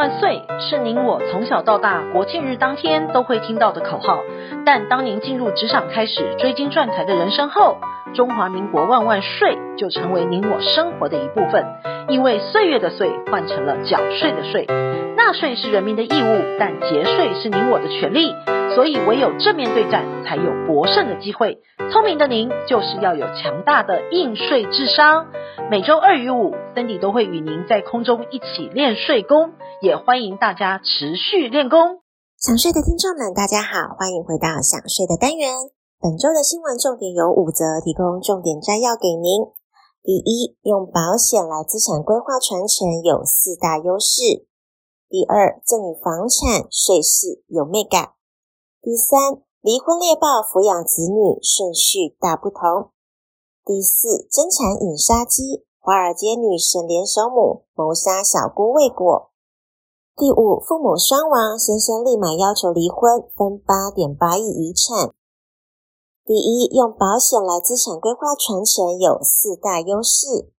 万岁是您我从小到大国庆日当天都会听到的口号，但当您进入职场开始追金赚财的人生后，中华民国万万岁就成为您我生活的一部分，因为岁月的岁换成了缴税的税，纳税是人民的义务，但节税是您我的权利，所以唯有正面对战，才有搏胜的机会。聪明的您就是要有强大的应税智商。每周二与五，Cindy 都会与您在空中一起练税功，也欢迎大家持续练功。想睡的听众们，大家好，欢迎回到想睡的单元。本周的新闻重点有五则，提供重点摘要给您。第一，用保险来资产规划传承有四大优势。第二，赠与房产税事有眉角。第三，离婚猎豹抚养子女顺序大不同。第四，争产引杀机，华尔街女神联手母谋杀小姑未果。第五，父母双亡，先生立马要求离婚，分八点八亿遗产。第一，用保险来资产规划传承有四大优势。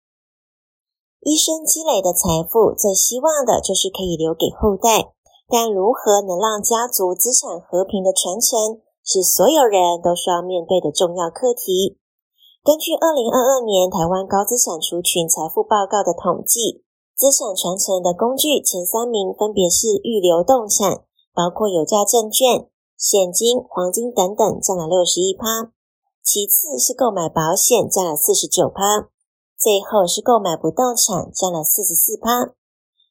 一生积累的财富，最希望的就是可以留给后代，但如何能让家族资产和平的传承，是所有人都需要面对的重要课题。根据二零二二年台湾高资产族群财富报告的统计，资产传承的工具前三名分别是预留动产，包括有价证券、现金、黄金等等，占了六十一趴；其次是购买保险，占了四十九趴；最后是购买不动产，占了四十四趴。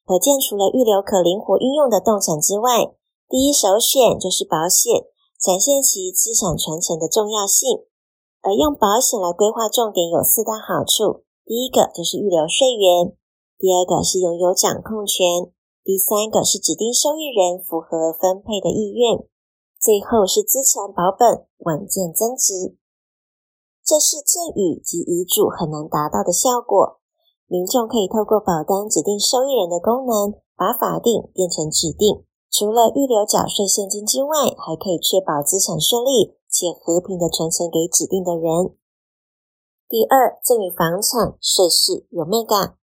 可见，除了预留可灵活运用的动产之外，第一首选就是保险，展现其资产传承的重要性。而用保险来规划，重点有四大好处：第一个就是预留税源；第二个是拥有掌控权；第三个是指定受益人符合分配的意愿；最后是资产保本、稳健增值。这是赠与及遗嘱很难达到的效果。民众可以透过保单指定受益人的功能，把法定变成指定。除了预留缴税现金之外，还可以确保资产顺利且和平的传承给指定的人。第二，赠与房产税事有眉角。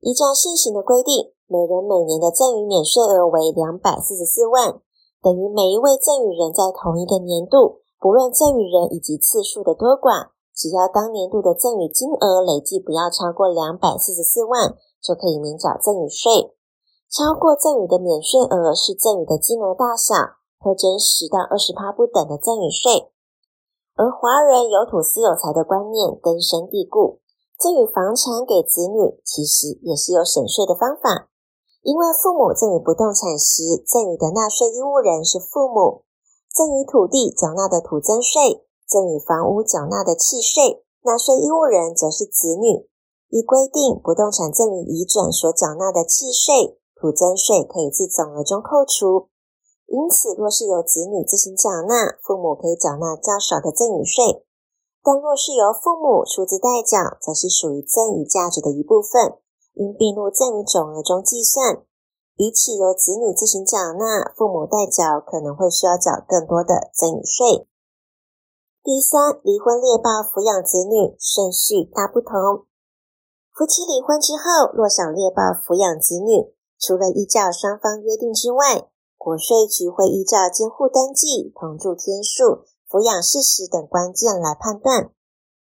依照现行的规定，每人每年的赠与免税额为两百四十四万，等于每一位赠与人在同一个年度，不论赠与人以及次数的多寡，只要当年度的赠与金额累计不要超过两百四十四万，就可以免缴赠与税。超过赠与的免税额是赠与的金额大小，会征十到二十趴不等的赠与税。而华人有土私有财的观念根深蒂固，赠与房产给子女其实也是有省税的方法。因为父母赠与不动产时，赠与的纳税义务人是父母；赠与土地缴纳的土增税，赠与房屋缴纳的契税，纳税义务人则是子女。依规定，不动产赠与移转所缴纳的契税。土增税可以自总额中扣除，因此若是由子女自行缴纳，父母可以缴纳较少的赠与税；但若是由父母出资代缴，则是属于赠与价值的一部分，应并入赠与总额中计算。比起由子女自行缴纳，父母代缴可能会需要缴更多的赠与税。第三，离婚猎豹抚养子女顺序大不同，夫妻离婚之后，若想猎豹抚养子女。除了依照双方约定之外，国税局会依照监护登记、同住天数、抚养事实等关键来判断。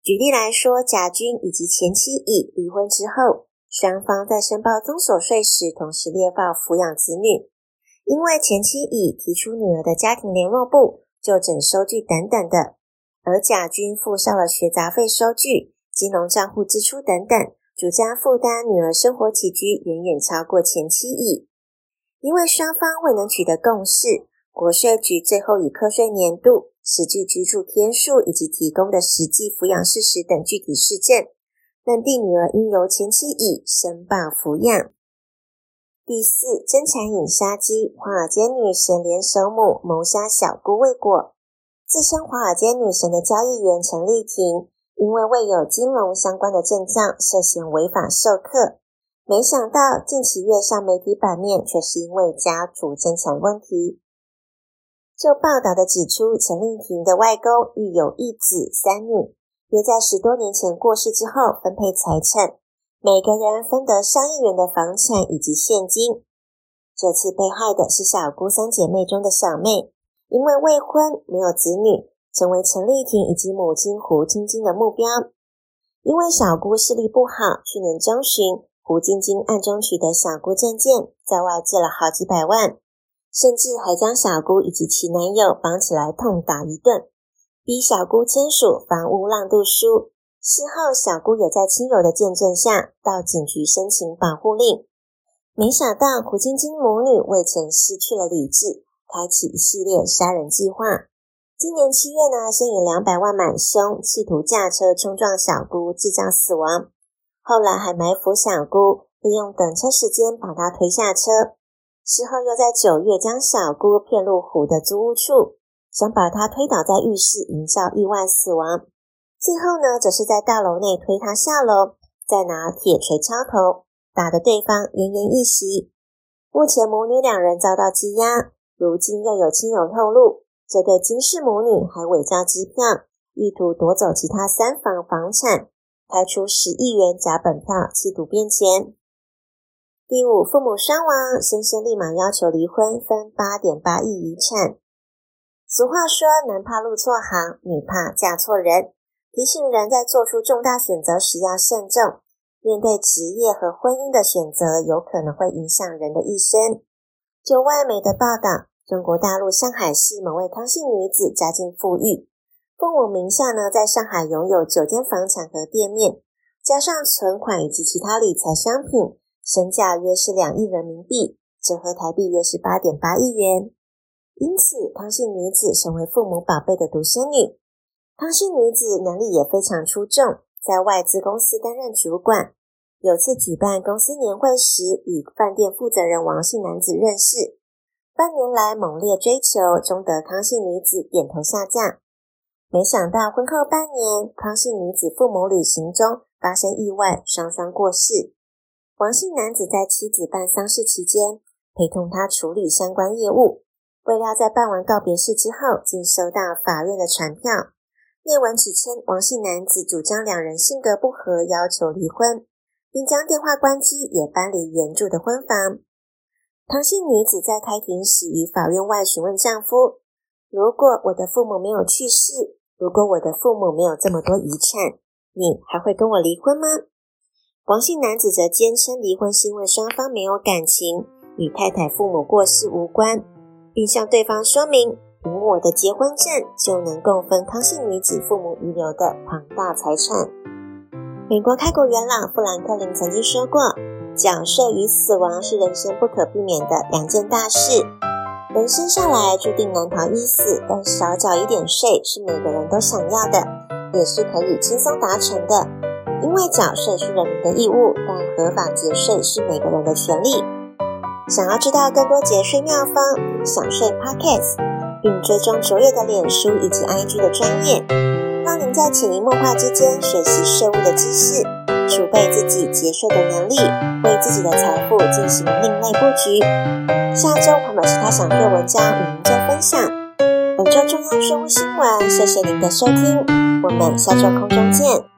举例来说，甲君以及前妻乙离婚之后，双方在申报综所税时，同时列报抚养子女。因为前妻乙提出女儿的家庭联络簿、就诊收据等等的，而甲均附上了学杂费收据、金融账户支出等等。主家负担女儿生活起居远远超过前妻乙，因为双方未能取得共识，国税局最后以课税年度、实际居住天数以及提供的实际抚养事实等具体事证，认定女儿应由前妻乙申报抚养。第四，争产引杀机，华尔街女神联手母谋杀小姑未果，自称华尔街女神的交易员陈丽婷。因为未有金融相关的证照，涉嫌违法授课，没想到近期跃上媒体版面，却是因为家族争产问题。就报道的指出，陈丽婷的外公育有一子三女，约在十多年前过世之后分配财产，每个人分得上亿元的房产以及现金。这次被害的是小姑三姐妹中的小妹，因为未婚没有子女，成为陈丽婷以及母亲胡晶晶的目标。因为小姑视力不好，去年中旬，胡晶晶暗中取得小姑证件，在外借了好几百万，甚至还将小姑以及其男友绑起来痛打一顿，逼小姑签署房屋让渡书。事后，小姑也在亲友的见证下到警局申请保护令。没想到胡晶晶母女为钱失去了理智，开启一系列杀人计划。今年七月呢，先以两百万买凶，企图驾车冲撞小姑，制造死亡。后来还埋伏小姑，利用等车时间把她推下车。事后又在九月将小姑骗入胡的租屋处，想把她推倒在浴室，营造意外死亡。最后呢，则是在大楼内推他下楼，再拿铁锤敲头，打得对方奄奄一息。目前母女两人遭到羁押，如今又有亲友透露，这对金氏母女还伪造机票，意图夺走其他三房房产，开出十亿元假本票，企图变钱。第五，父母双亡，先生立马要求离婚，分八点八亿遗产。俗话说，男怕入错行，女怕嫁错人。提醒人在做出重大选择时要慎重，面对职业和婚姻的选择，有可能会影响人的一生。就外媒的报道，中国大陆上海市某位康姓女子家境富裕，父母名下呢在上海拥有九间房产和店面，加上存款以及其他理财商品，身价约是两亿人民币，折合台币约是八点八亿元。因此，康姓女子成为父母宝贝的独生女。康姓女子能力也非常出众，在外资公司担任主管。有次举办公司年会时，与饭店负责人王姓男子认识，半年来猛烈追求，终得康姓女子点头下嫁。没想到婚后半年，康姓女子父母旅行中发生意外，双双过世。王姓男子在妻子办丧事期间，陪同她处理相关业务。未料在办完告别式之后，竟收到法院的传票。内文指称王姓男子主张两人性格不合，要求离婚，并将电话关机，也搬离原住的婚房。唐姓女子在开庭时于法院外询问丈夫：“如果我的父母没有去世，如果我的父母没有这么多遗产，你还会跟我离婚吗？”王姓男子则坚称离婚是因为双方没有感情，与太太父母过世无关，并向对方说明。凭我的结婚证就能共分康姓女子父母遗留的庞大财产。美国开国元老富兰克林曾经说过：“缴税与死亡是人生不可避免的两件大事。人生下来注定难逃一死，但少缴一点税是每个人都想要的，也是可以轻松达成的。因为缴税是人民的义务，但合法节税是每个人的权利。想要知道更多节税妙方，享税 Podcast。并追踪卓越的脸书以及 IG 的专业，让您在潜移默化之间学习税务的知识，储备自己节税的能力，为自己的财富进行另类布局。下周还有其他享税文章与您做分享。本周重要税务新闻，谢谢您的收听，我们下周空中见。